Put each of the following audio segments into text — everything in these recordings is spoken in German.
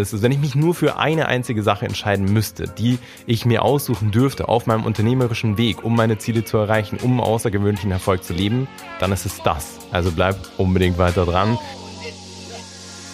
ist, wenn ich mich nur für eine einzige Sache entscheiden müsste, die ich mir aussuchen dürfte auf meinem unternehmerischen Weg, um meine Ziele zu erreichen, um außergewöhnlichen Erfolg zu leben, dann ist es das. Also bleib unbedingt weiter dran.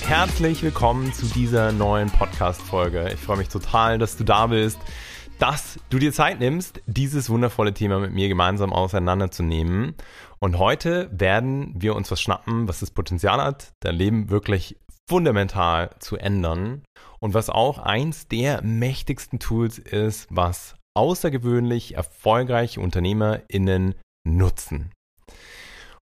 Herzlich willkommen zu dieser neuen Podcast-Folge. Ich freue mich total, dass du da bist, dass du dir Zeit nimmst, dieses wundervolle Thema mit mir gemeinsam auseinanderzunehmen. Und heute werden wir uns was schnappen, was das Potenzial hat, dein Leben wirklich fundamental zu ändern und was auch eins der mächtigsten Tools ist, was außergewöhnlich erfolgreiche UnternehmerInnen nutzen.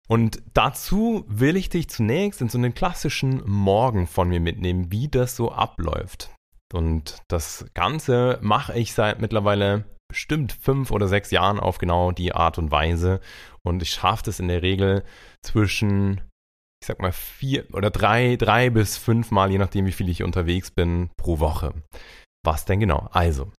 Und dazu will ich dich zunächst in so einen klassischen Morgen von mir mitnehmen, wie das so abläuft. Und das Ganze mache ich seit mittlerweile bestimmt fünf oder sechs Jahren auf genau die Art und Weise. Und ich schaffe es in der Regel zwischen, ich sag mal, vier oder drei, drei bis fünf Mal, je nachdem, wie viel ich unterwegs bin, pro Woche. Was denn genau? Also,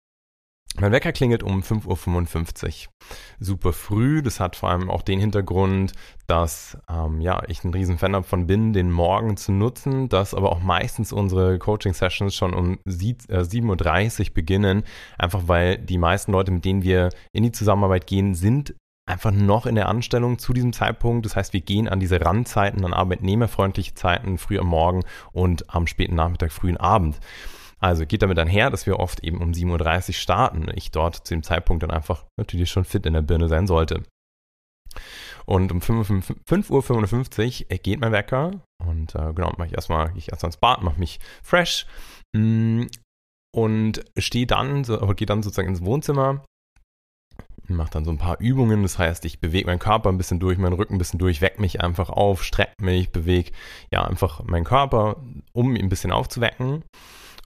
mein Wecker klingelt um 5.55 Uhr. Super früh. Das hat vor allem auch den Hintergrund, dass ähm, ja, ich ein riesen Fan davon bin, den Morgen zu nutzen, dass aber auch meistens unsere Coaching-Sessions schon um 7.30 äh, Uhr beginnen. Einfach weil die meisten Leute, mit denen wir in die Zusammenarbeit gehen, sind einfach noch in der Anstellung zu diesem Zeitpunkt. Das heißt, wir gehen an diese Randzeiten, an arbeitnehmerfreundliche Zeiten, früh am Morgen und am späten Nachmittag, frühen Abend. Also geht damit einher, dass wir oft eben um 7.30 Uhr starten. Ich dort zu dem Zeitpunkt dann einfach natürlich schon fit in der Birne sein sollte. Und um 5.55 Uhr geht mein Wecker und äh, genau, mache ich erstmal, ich erstmal ins Bad, mache mich fresh mm, und stehe dann, so, gehe dann sozusagen ins Wohnzimmer, mache dann so ein paar Übungen, das heißt, ich bewege meinen Körper ein bisschen durch, meinen Rücken ein bisschen durch, weck mich einfach auf, strecke mich, bewege ja einfach meinen Körper, um ihn ein bisschen aufzuwecken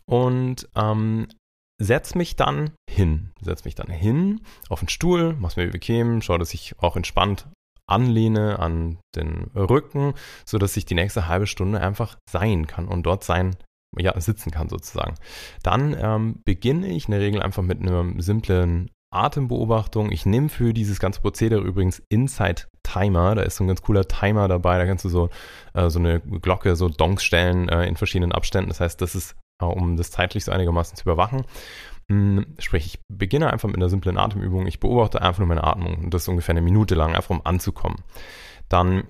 und ähm, setz mich dann hin. Setz mich dann hin auf den Stuhl, mach's mir bequem, schau, dass ich auch entspannt anlehne an den Rücken, so dass ich die nächste halbe Stunde einfach sein kann und dort sein, ja, sitzen kann sozusagen. Dann ähm, beginne ich in der Regel einfach mit einer simplen Atembeobachtung. Ich nehme für dieses ganze Prozedere übrigens Inside Timer. Da ist so ein ganz cooler Timer dabei. Da kannst du so, äh, so eine Glocke, so Donks stellen äh, in verschiedenen Abständen. Das heißt, das ist um das zeitlich so einigermaßen zu überwachen. Hm, sprich, ich beginne einfach mit einer simplen Atemübung. Ich beobachte einfach nur meine Atmung und das ungefähr eine Minute lang, einfach um anzukommen. Dann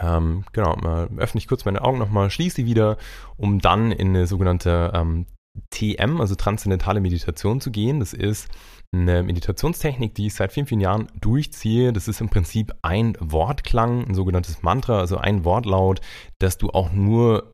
ähm, genau, öffne ich kurz meine Augen nochmal, schließe sie wieder, um dann in eine sogenannte ähm, TM, also transzendentale Meditation zu gehen. Das ist eine Meditationstechnik, die ich seit vielen, vielen Jahren durchziehe. Das ist im Prinzip ein Wortklang, ein sogenanntes Mantra, also ein Wortlaut, dass du auch nur,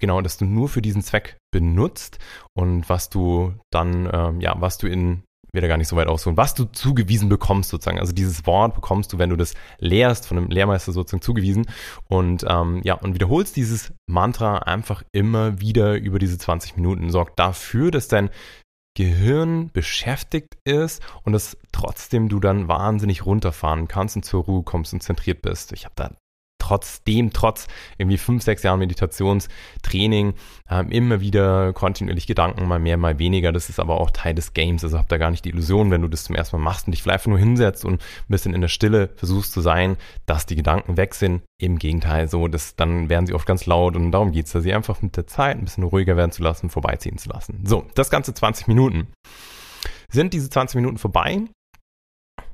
genau, dass du nur für diesen Zweck benutzt und was du dann, ähm, ja, was du in werde gar nicht so weit ausholen, was du zugewiesen bekommst sozusagen. Also dieses Wort bekommst du, wenn du das lehrst, von einem Lehrmeister sozusagen zugewiesen und ähm, ja, und wiederholst dieses Mantra einfach immer wieder über diese 20 Minuten. Sorgt dafür, dass dein Gehirn beschäftigt ist und dass trotzdem du dann wahnsinnig runterfahren kannst und zur Ruhe kommst und zentriert bist. Ich habe da trotzdem, trotz irgendwie fünf, sechs Jahren Meditationstraining, ähm, immer wieder kontinuierlich Gedanken, mal mehr, mal weniger. Das ist aber auch Teil des Games. Also hab da gar nicht die Illusion, wenn du das zum ersten Mal machst und dich vielleicht nur hinsetzt und ein bisschen in der Stille versuchst zu sein, dass die Gedanken weg sind. Im Gegenteil, so, das, dann werden sie oft ganz laut und darum geht's da, sie einfach mit der Zeit ein bisschen ruhiger werden zu lassen, vorbeiziehen zu lassen. So, das Ganze 20 Minuten. Sind diese 20 Minuten vorbei,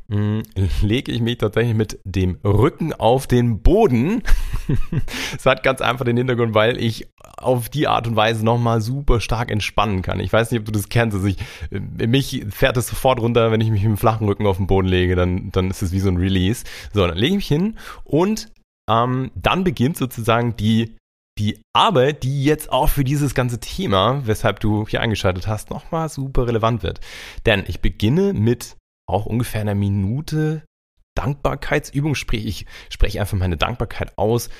lege ich mich tatsächlich mit dem Rücken auf den Boden. das hat ganz einfach den Hintergrund, weil ich auf die Art und Weise nochmal super stark entspannen kann. Ich weiß nicht, ob du das kennst. Also ich, äh, mich fährt es sofort runter, wenn ich mich mit dem flachen Rücken auf den Boden lege, dann, dann ist es wie so ein Release. So, dann lege ich mich hin und ähm, dann beginnt sozusagen die die Arbeit, die jetzt auch für dieses ganze Thema, weshalb du hier eingeschaltet hast, nochmal super relevant wird. Denn ich beginne mit auch ungefähr einer Minute Dankbarkeitsübung, sprich, ich spreche einfach meine Dankbarkeit aus.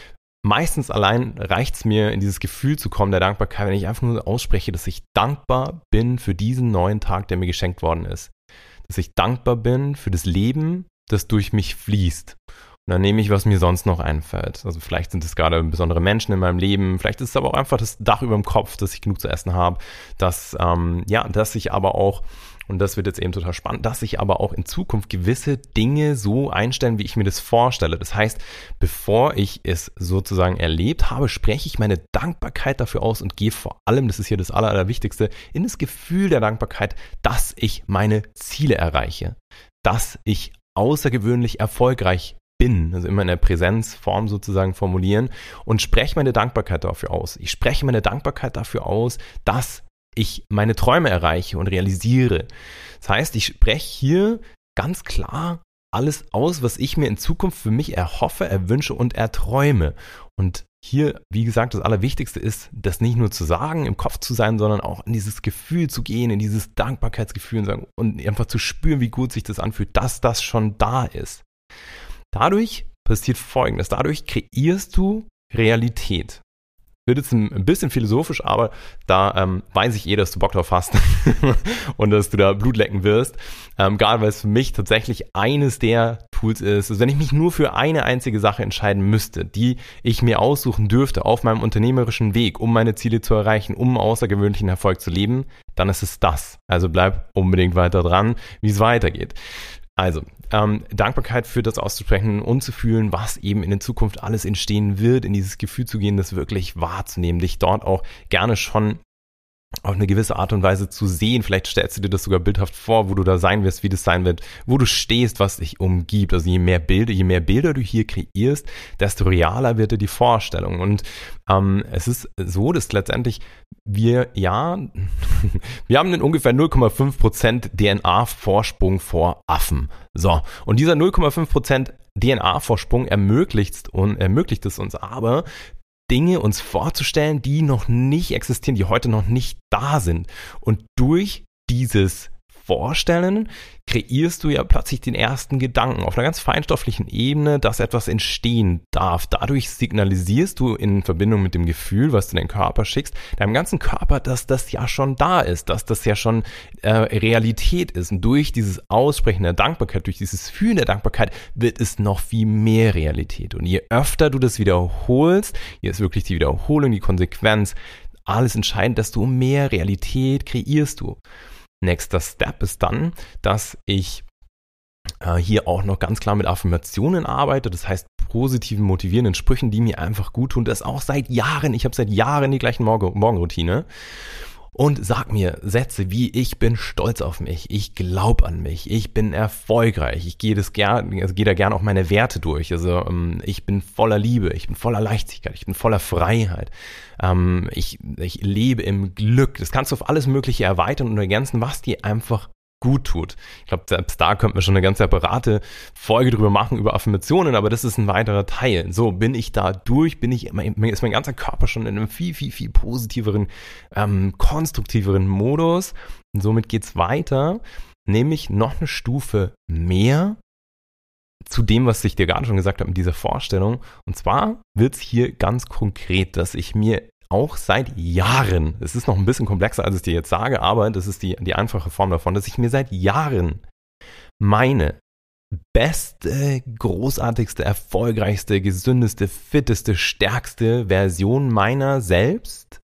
Meistens allein reicht es mir, in dieses Gefühl zu kommen der Dankbarkeit, wenn ich einfach nur ausspreche, dass ich dankbar bin für diesen neuen Tag, der mir geschenkt worden ist. Dass ich dankbar bin für das Leben, das durch mich fließt. Und dann nehme ich, was mir sonst noch einfällt. Also vielleicht sind es gerade besondere Menschen in meinem Leben, vielleicht ist es aber auch einfach das Dach über dem Kopf, dass ich genug zu essen habe, dass, ähm, ja, dass ich aber auch und das wird jetzt eben total spannend, dass sich aber auch in Zukunft gewisse Dinge so einstellen, wie ich mir das vorstelle. Das heißt, bevor ich es sozusagen erlebt habe, spreche ich meine Dankbarkeit dafür aus und gehe vor allem, das ist hier das Aller, Allerwichtigste, in das Gefühl der Dankbarkeit, dass ich meine Ziele erreiche, dass ich außergewöhnlich erfolgreich bin, also immer in der Präsenzform sozusagen formulieren und spreche meine Dankbarkeit dafür aus. Ich spreche meine Dankbarkeit dafür aus, dass ich meine Träume erreiche und realisiere. Das heißt, ich spreche hier ganz klar alles aus, was ich mir in Zukunft für mich erhoffe, erwünsche und erträume. Und hier, wie gesagt, das Allerwichtigste ist, das nicht nur zu sagen, im Kopf zu sein, sondern auch in dieses Gefühl zu gehen, in dieses Dankbarkeitsgefühl und, sagen, und einfach zu spüren, wie gut sich das anfühlt, dass das schon da ist. Dadurch passiert Folgendes. Dadurch kreierst du Realität wird jetzt ein bisschen philosophisch, aber da ähm, weiß ich eh, dass du Bock drauf hast und dass du da Blut lecken wirst. Ähm, gerade weil es für mich tatsächlich eines der Tools ist. Also wenn ich mich nur für eine einzige Sache entscheiden müsste, die ich mir aussuchen dürfte auf meinem unternehmerischen Weg, um meine Ziele zu erreichen, um außergewöhnlichen Erfolg zu leben, dann ist es das. Also bleib unbedingt weiter dran, wie es weitergeht. Also, ähm, Dankbarkeit für das auszusprechen und zu fühlen, was eben in der Zukunft alles entstehen wird, in dieses Gefühl zu gehen, das wirklich wahrzunehmen, dich dort auch gerne schon auf eine gewisse Art und Weise zu sehen. Vielleicht stellst du dir das sogar bildhaft vor, wo du da sein wirst, wie das sein wird, wo du stehst, was dich umgibt. Also je mehr Bilder, je mehr Bilder du hier kreierst, desto realer wird dir die Vorstellung. Und ähm, es ist so, dass letztendlich wir ja, wir haben den ungefähr 0,5% DNA-Vorsprung vor Affen. So. Und dieser 0,5% DNA-Vorsprung ermöglicht, ermöglicht es uns aber, Dinge uns vorzustellen, die noch nicht existieren, die heute noch nicht da sind. Und durch dieses Vorstellen kreierst du ja plötzlich den ersten Gedanken auf einer ganz feinstofflichen Ebene, dass etwas entstehen darf. Dadurch signalisierst du in Verbindung mit dem Gefühl, was du in den Körper schickst, deinem ganzen Körper, dass das ja schon da ist, dass das ja schon äh, Realität ist. Und durch dieses Aussprechen der Dankbarkeit, durch dieses Fühlen der Dankbarkeit wird es noch viel mehr Realität. Und je öfter du das wiederholst, hier ist wirklich die Wiederholung, die Konsequenz, alles entscheidend, desto mehr Realität kreierst du. Nächster Step ist dann, dass ich äh, hier auch noch ganz klar mit Affirmationen arbeite, das heißt positiven, motivierenden Sprüchen, die mir einfach gut tun. Das auch seit Jahren. Ich habe seit Jahren die gleichen Morgen Morgenroutine. Und sag mir Sätze wie ich bin stolz auf mich, ich glaube an mich, ich bin erfolgreich, ich gehe das gern, also gehe da gern auch meine Werte durch. Also ähm, ich bin voller Liebe, ich bin voller Leichtigkeit, ich bin voller Freiheit. Ähm, ich, ich lebe im Glück. Das kannst du auf alles Mögliche erweitern und ergänzen, was dir einfach gut tut. Ich glaube, selbst da könnten wir schon eine ganz separate Folge drüber machen, über Affirmationen, aber das ist ein weiterer Teil. So, bin ich da durch, bin ich, ist mein ganzer Körper schon in einem viel, viel, viel positiveren, ähm, konstruktiveren Modus. Und somit geht's weiter, nämlich noch eine Stufe mehr zu dem, was ich dir gerade schon gesagt habe mit dieser Vorstellung. Und zwar wird's hier ganz konkret, dass ich mir auch seit Jahren, es ist noch ein bisschen komplexer, als ich dir jetzt sage, aber das ist die, die einfache Form davon, dass ich mir seit Jahren meine beste, großartigste, erfolgreichste, gesündeste, fitteste, stärkste Version meiner selbst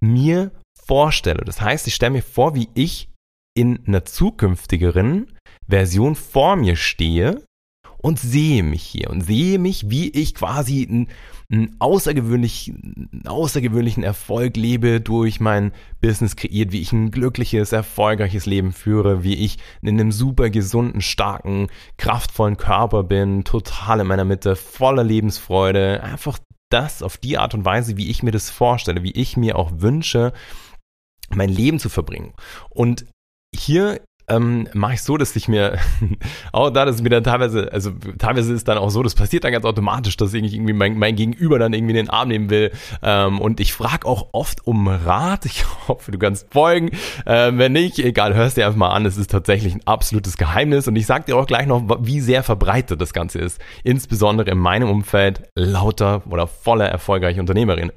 mir vorstelle. Das heißt, ich stelle mir vor, wie ich in einer zukünftigeren Version vor mir stehe und sehe mich hier und sehe mich, wie ich quasi einen, einen, außergewöhnlich, einen außergewöhnlichen Erfolg lebe, durch mein Business kreiert, wie ich ein glückliches, erfolgreiches Leben führe, wie ich in einem super gesunden, starken, kraftvollen Körper bin, total in meiner Mitte, voller Lebensfreude, einfach das auf die Art und Weise, wie ich mir das vorstelle, wie ich mir auch wünsche, mein Leben zu verbringen. Und hier ähm, mache ich so, dass ich mir, auch da, dass es mir dann teilweise, also teilweise ist dann auch so, das passiert dann ganz automatisch, dass ich irgendwie mein, mein Gegenüber dann irgendwie in den Arm nehmen will. Ähm, und ich frage auch oft um Rat. Ich hoffe, du kannst folgen. Ähm, wenn nicht, egal, hörst dir einfach mal an. Es ist tatsächlich ein absolutes Geheimnis. Und ich sag dir auch gleich noch, wie sehr verbreitet das Ganze ist. Insbesondere in meinem Umfeld lauter oder voller erfolgreicher Unternehmerinnen.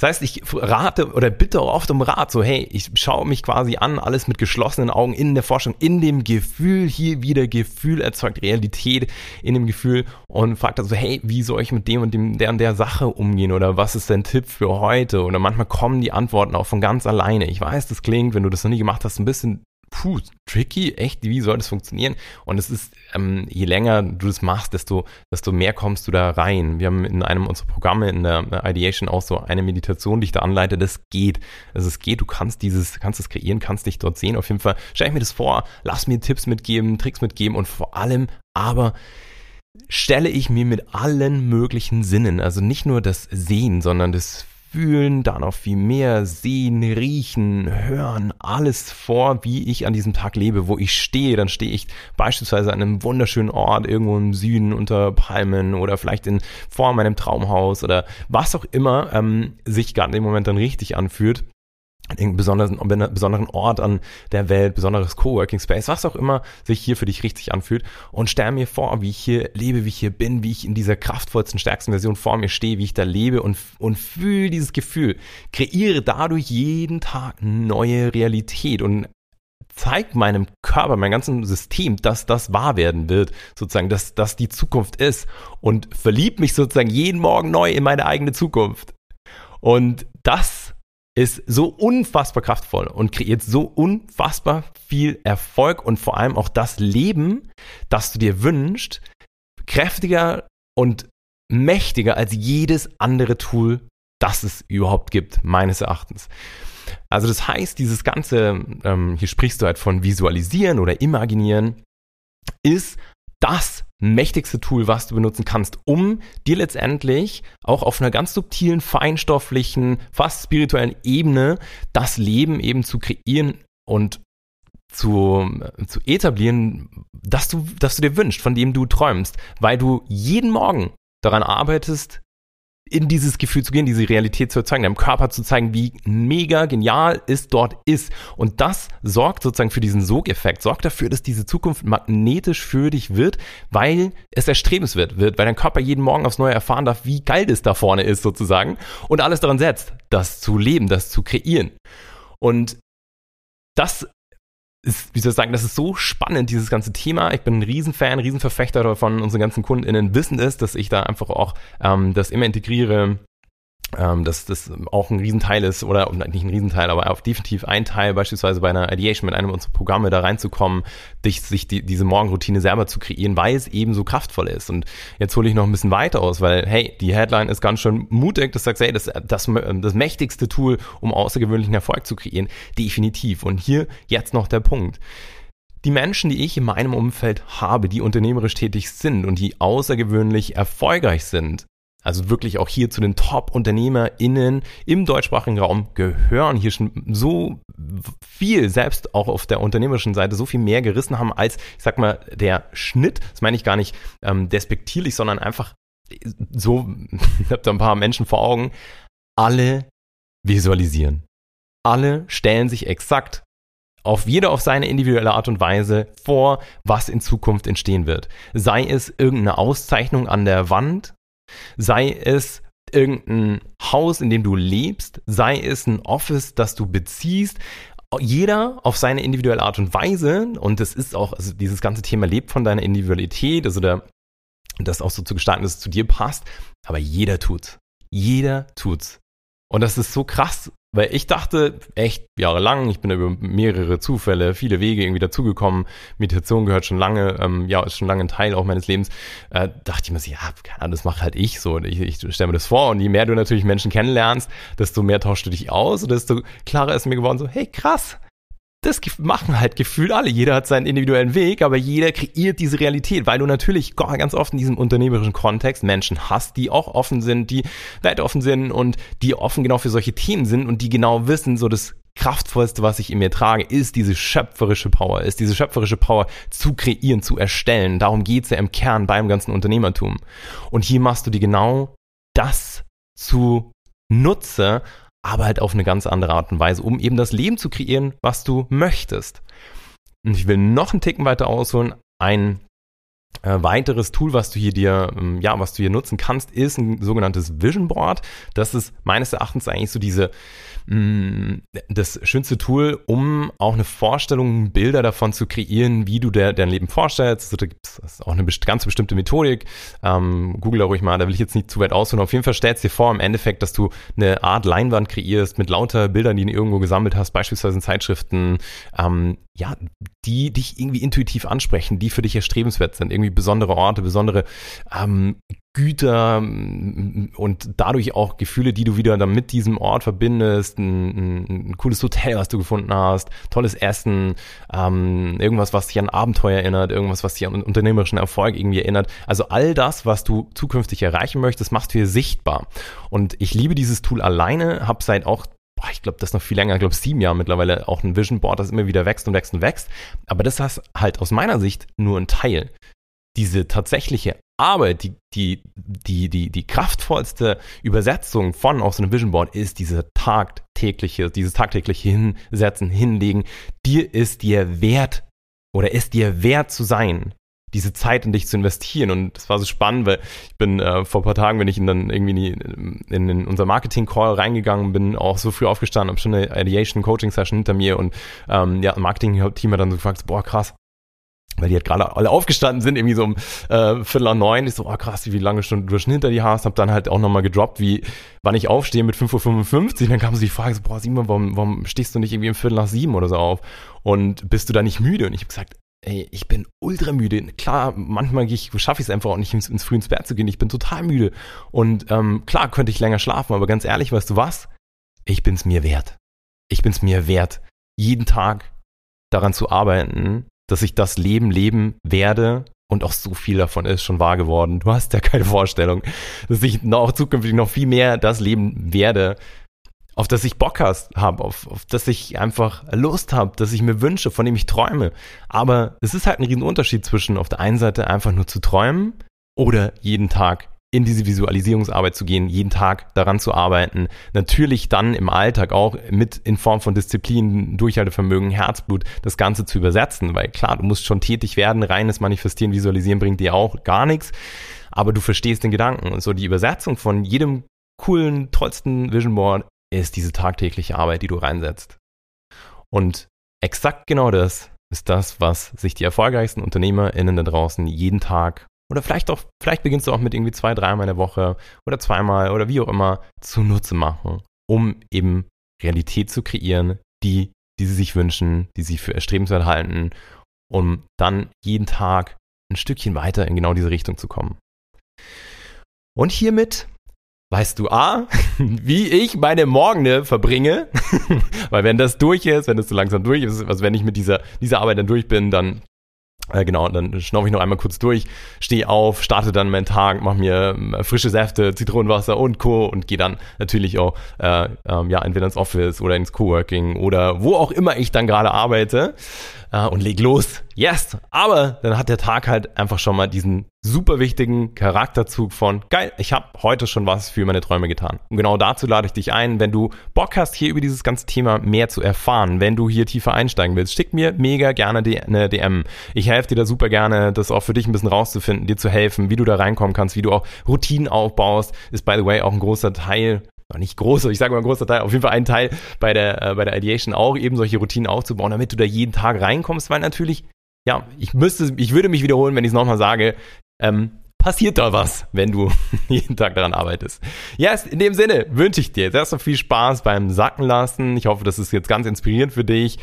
Das heißt, ich rate oder bitte oft um Rat, so hey, ich schaue mich quasi an, alles mit geschlossenen Augen in der Forschung, in dem Gefühl, hier wieder Gefühl erzeugt Realität, in dem Gefühl und fragt also, hey, wie soll ich mit dem und dem, der und der Sache umgehen oder was ist dein Tipp für heute? Oder manchmal kommen die Antworten auch von ganz alleine. Ich weiß, das klingt, wenn du das noch nie gemacht hast, ein bisschen puh, tricky, echt, wie soll das funktionieren? Und es ist, ähm, je länger du das machst, desto, desto mehr kommst du da rein. Wir haben in einem unserer Programme in der Ideation auch so eine Meditation, die ich da anleite, das geht. Also es geht, du kannst dieses, kannst es kreieren, kannst dich dort sehen. Auf jeden Fall stell ich mir das vor, lass mir Tipps mitgeben, Tricks mitgeben und vor allem aber stelle ich mir mit allen möglichen Sinnen, also nicht nur das Sehen, sondern das Fühlen, da noch viel mehr sehen, riechen, hören, alles vor, wie ich an diesem Tag lebe, wo ich stehe. Dann stehe ich beispielsweise an einem wunderschönen Ort irgendwo im Süden unter Palmen oder vielleicht in vor meinem Traumhaus oder was auch immer ähm, sich gerade dem Moment dann richtig anfühlt irgendeinen besonderen, besonderen Ort an der Welt, besonderes Coworking Space, was auch immer sich hier für dich richtig anfühlt. Und stell mir vor, wie ich hier lebe, wie ich hier bin, wie ich in dieser kraftvollsten, stärksten Version vor mir stehe, wie ich da lebe und, und fühle dieses Gefühl, kreiere dadurch jeden Tag neue Realität und zeigt meinem Körper, meinem ganzen System, dass das wahr werden wird, sozusagen, dass das die Zukunft ist. Und verliebt mich sozusagen jeden Morgen neu in meine eigene Zukunft. Und das ist so unfassbar kraftvoll und kreiert so unfassbar viel Erfolg und vor allem auch das Leben, das du dir wünschst, kräftiger und mächtiger als jedes andere Tool, das es überhaupt gibt, meines Erachtens. Also das heißt, dieses ganze, ähm, hier sprichst du halt von Visualisieren oder Imaginieren, ist das mächtigste Tool, was du benutzen kannst, um dir letztendlich auch auf einer ganz subtilen, feinstofflichen, fast spirituellen Ebene das Leben eben zu kreieren und zu, zu etablieren, dass du, dass du dir wünschst, von dem du träumst, weil du jeden Morgen daran arbeitest, in dieses Gefühl zu gehen, diese Realität zu erzeugen, deinem Körper zu zeigen, wie mega genial es dort ist. Und das sorgt sozusagen für diesen Sogeffekt, sorgt dafür, dass diese Zukunft magnetisch für dich wird, weil es erstrebenswert wird, weil dein Körper jeden Morgen aufs Neue erfahren darf, wie geil es da vorne ist sozusagen und alles daran setzt, das zu leben, das zu kreieren. Und das ist, wie soll ich sagen, das ist so spannend, dieses ganze Thema. Ich bin ein Riesenfan, Riesenverfechter davon. Unsere ganzen KundInnen wissen es, dass ich da einfach auch ähm, das immer integriere ähm, dass das auch ein Riesenteil ist, oder nicht ein Riesenteil, aber auch definitiv ein Teil, beispielsweise bei einer Ideation mit einem unserer Programme da reinzukommen, dich, sich die, diese Morgenroutine selber zu kreieren, weil es eben so kraftvoll ist. Und jetzt hole ich noch ein bisschen weiter aus, weil, hey, die Headline ist ganz schön mutig, das sagt, hey, das, das, das mächtigste Tool, um außergewöhnlichen Erfolg zu kreieren, definitiv. Und hier jetzt noch der Punkt. Die Menschen, die ich in meinem Umfeld habe, die unternehmerisch tätig sind und die außergewöhnlich erfolgreich sind, also wirklich auch hier zu den Top-UnternehmerInnen im deutschsprachigen Raum gehören, hier schon so viel, selbst auch auf der unternehmerischen Seite, so viel mehr gerissen haben als, ich sag mal, der Schnitt. Das meine ich gar nicht ähm, despektierlich, sondern einfach so, ich habe da ein paar Menschen vor Augen, alle visualisieren. Alle stellen sich exakt auf jeder auf seine individuelle Art und Weise vor, was in Zukunft entstehen wird. Sei es irgendeine Auszeichnung an der Wand, Sei es irgendein Haus, in dem du lebst, sei es ein Office, das du beziehst. Jeder auf seine individuelle Art und Weise, und das ist auch, also dieses ganze Thema lebt von deiner Individualität, also der, das auch so zu gestalten, dass es zu dir passt, aber jeder tut's. Jeder tut's. Und das ist so krass, weil ich dachte echt jahrelang, ich bin über mehrere Zufälle, viele Wege irgendwie dazugekommen. Meditation gehört schon lange, ähm, ja, ist schon lange ein Teil auch meines Lebens. Äh, dachte ich mir so, ja, keine Ahnung, das macht halt ich so. Ich, ich stelle mir das vor. Und je mehr du natürlich Menschen kennenlernst, desto mehr tauschst du dich aus und desto klarer ist mir geworden, so, hey, krass, das machen halt gefühlt alle. Jeder hat seinen individuellen Weg, aber jeder kreiert diese Realität, weil du natürlich ganz oft in diesem unternehmerischen Kontext Menschen hast, die auch offen sind, die weltoffen sind und die offen genau für solche Themen sind und die genau wissen, so das kraftvollste, was ich in mir trage, ist diese schöpferische Power, ist diese schöpferische Power zu kreieren, zu erstellen. Darum geht's ja im Kern beim ganzen Unternehmertum. Und hier machst du dir genau das zu Nutze, aber halt auf eine ganz andere Art und Weise, um eben das Leben zu kreieren, was du möchtest. Und ich will noch einen Ticken weiter ausholen. Ein äh, weiteres Tool, was du hier dir, ähm, ja, was du hier nutzen kannst, ist ein sogenanntes Vision Board. Das ist meines Erachtens eigentlich so diese, mm, das schönste Tool, um auch eine Vorstellung, Bilder davon zu kreieren, wie du der, dein Leben vorstellst. Also da gibt es auch eine ganz bestimmte Methodik. Ähm, Google da ruhig mal, da will ich jetzt nicht zu weit ausholen. Auf jeden Fall stellst du dir vor im Endeffekt, dass du eine Art Leinwand kreierst mit lauter Bildern, die du irgendwo gesammelt hast, beispielsweise in Zeitschriften, ähm, ja, die dich irgendwie intuitiv ansprechen, die für dich erstrebenswert sind, irgendwie besondere Orte, besondere ähm, Güter und dadurch auch Gefühle, die du wieder dann mit diesem Ort verbindest, ein, ein, cooles Hotel, was du gefunden hast, tolles Essen, ähm, irgendwas, was dich an Abenteuer erinnert, irgendwas, was dich an unternehmerischen Erfolg irgendwie erinnert. Also all das, was du zukünftig erreichen möchtest, machst du hier sichtbar. Und ich liebe dieses Tool alleine, habe seit auch ich glaube, das noch viel länger, ich glaube sieben Jahre mittlerweile auch ein Vision Board, das immer wieder wächst und wächst und wächst. Aber das ist halt aus meiner Sicht nur ein Teil. Diese tatsächliche Arbeit, die, die, die, die, die kraftvollste Übersetzung von auf so einem Vision Board ist diese tagtägliche, dieses tagtägliche Hinsetzen, Hinlegen. Dir ist dir wert oder ist dir wert zu sein, diese Zeit in dich zu investieren. Und das war so spannend, weil ich bin äh, vor ein paar Tagen, wenn ich dann irgendwie in, in, in unser Marketing-Call reingegangen bin, auch so früh aufgestanden, habe schon eine Ideation-Coaching-Session hinter mir und ähm, ja, Marketing-Team hat dann so gefragt, boah, krass, weil die halt gerade alle aufgestanden sind, irgendwie so um äh, Viertel nach neun. Ich so, oh krass, wie lange Stunden du schon hinter dir hast. Hab dann halt auch nochmal gedroppt, wie wann ich aufstehe mit 5.55 Uhr. Dann kam so die Frage, so, boah Simon, warum, warum stehst du nicht irgendwie um Viertel nach sieben oder so auf? Und bist du da nicht müde? Und ich habe gesagt, ey, ich bin ultra müde. Klar, manchmal schaffe ich es einfach auch nicht ins, ins früh ins Bett zu gehen. Ich bin total müde. Und ähm, klar könnte ich länger schlafen, aber ganz ehrlich, weißt du was? Ich bin's mir wert. Ich bin's mir wert, jeden Tag daran zu arbeiten, dass ich das Leben leben werde, und auch so viel davon ist schon wahr geworden. Du hast ja keine Vorstellung, dass ich noch zukünftig noch viel mehr das leben werde, auf das ich Bock habe, auf, auf das ich einfach Lust habe, das ich mir wünsche, von dem ich träume. Aber es ist halt ein Riesenunterschied zwischen auf der einen Seite einfach nur zu träumen oder jeden Tag in diese Visualisierungsarbeit zu gehen, jeden Tag daran zu arbeiten, natürlich dann im Alltag auch mit in Form von Disziplin, Durchhaltevermögen, Herzblut das Ganze zu übersetzen, weil klar, du musst schon tätig werden, reines Manifestieren, Visualisieren bringt dir auch gar nichts, aber du verstehst den Gedanken. Und so die Übersetzung von jedem coolen, tollsten Vision Board ist diese tagtägliche Arbeit, die du reinsetzt. Und exakt genau das ist das, was sich die erfolgreichsten UnternehmerInnen da draußen jeden Tag oder vielleicht auch, vielleicht beginnst du auch mit irgendwie zwei, dreimal in der Woche oder zweimal oder wie auch immer zunutze machen, um eben Realität zu kreieren, die, die sie sich wünschen, die sie für erstrebenswert halten, um dann jeden Tag ein Stückchen weiter in genau diese Richtung zu kommen. Und hiermit weißt du A, wie ich meine Morgene verbringe, weil wenn das durch ist, wenn das so langsam durch ist, also wenn ich mit dieser, dieser Arbeit dann durch bin, dann äh, genau, dann schnaufe ich noch einmal kurz durch, stehe auf, starte dann meinen Tag, mache mir äh, frische Säfte, Zitronenwasser und Co. und gehe dann natürlich auch äh, ähm, ja entweder ins Office oder ins Coworking oder wo auch immer ich dann gerade arbeite äh, und leg los. Yes! Aber dann hat der Tag halt einfach schon mal diesen super wichtigen Charakterzug von geil, ich habe heute schon was für meine Träume getan. Und genau dazu lade ich dich ein, wenn du Bock hast, hier über dieses ganze Thema mehr zu erfahren, wenn du hier tiefer einsteigen willst, schick mir mega gerne eine DM. Ich helfe dir da super gerne, das auch für dich ein bisschen rauszufinden, dir zu helfen, wie du da reinkommen kannst, wie du auch Routinen aufbaust, ist by the way auch ein großer Teil nicht groß, ich sage mal ein großer Teil, auf jeden Fall ein Teil bei der, äh, bei der Ideation auch, eben solche Routinen aufzubauen, damit du da jeden Tag reinkommst, weil natürlich, ja, ich müsste, ich würde mich wiederholen, wenn ich es nochmal sage, ähm, passiert da was, wenn du jeden Tag daran arbeitest. Ja, yes, in dem Sinne wünsche ich dir jetzt erstmal viel Spaß beim Sacken lassen. Ich hoffe, das ist jetzt ganz inspirierend für dich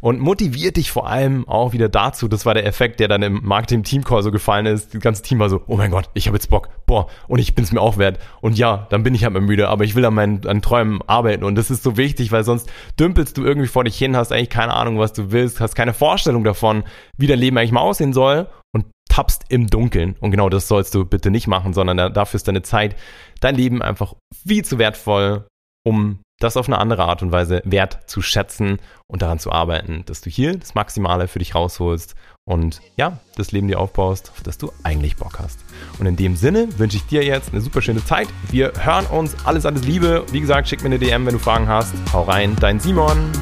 und motiviert dich vor allem auch wieder dazu. Das war der Effekt, der dann im Marketing-Team-Call so gefallen ist. Das ganze Team war so, oh mein Gott, ich habe jetzt Bock, boah, und ich bin es mir auch wert. Und ja, dann bin ich halt mal müde, aber ich will an meinen an Träumen arbeiten. Und das ist so wichtig, weil sonst dümpelst du irgendwie vor dich hin, hast eigentlich keine Ahnung, was du willst, hast keine Vorstellung davon, wie dein Leben eigentlich mal aussehen soll und tappst im Dunkeln. Und genau das sollst du bitte nicht machen, sondern dafür ist deine Zeit, dein Leben einfach viel zu wertvoll, um das auf eine andere Art und Weise wert zu schätzen und daran zu arbeiten, dass du hier das Maximale für dich rausholst und ja, das Leben dir aufbaust, auf das du eigentlich Bock hast. Und in dem Sinne wünsche ich dir jetzt eine super schöne Zeit. Wir hören uns. Alles, alles Liebe. Wie gesagt, schick mir eine DM, wenn du Fragen hast. Hau rein, dein Simon.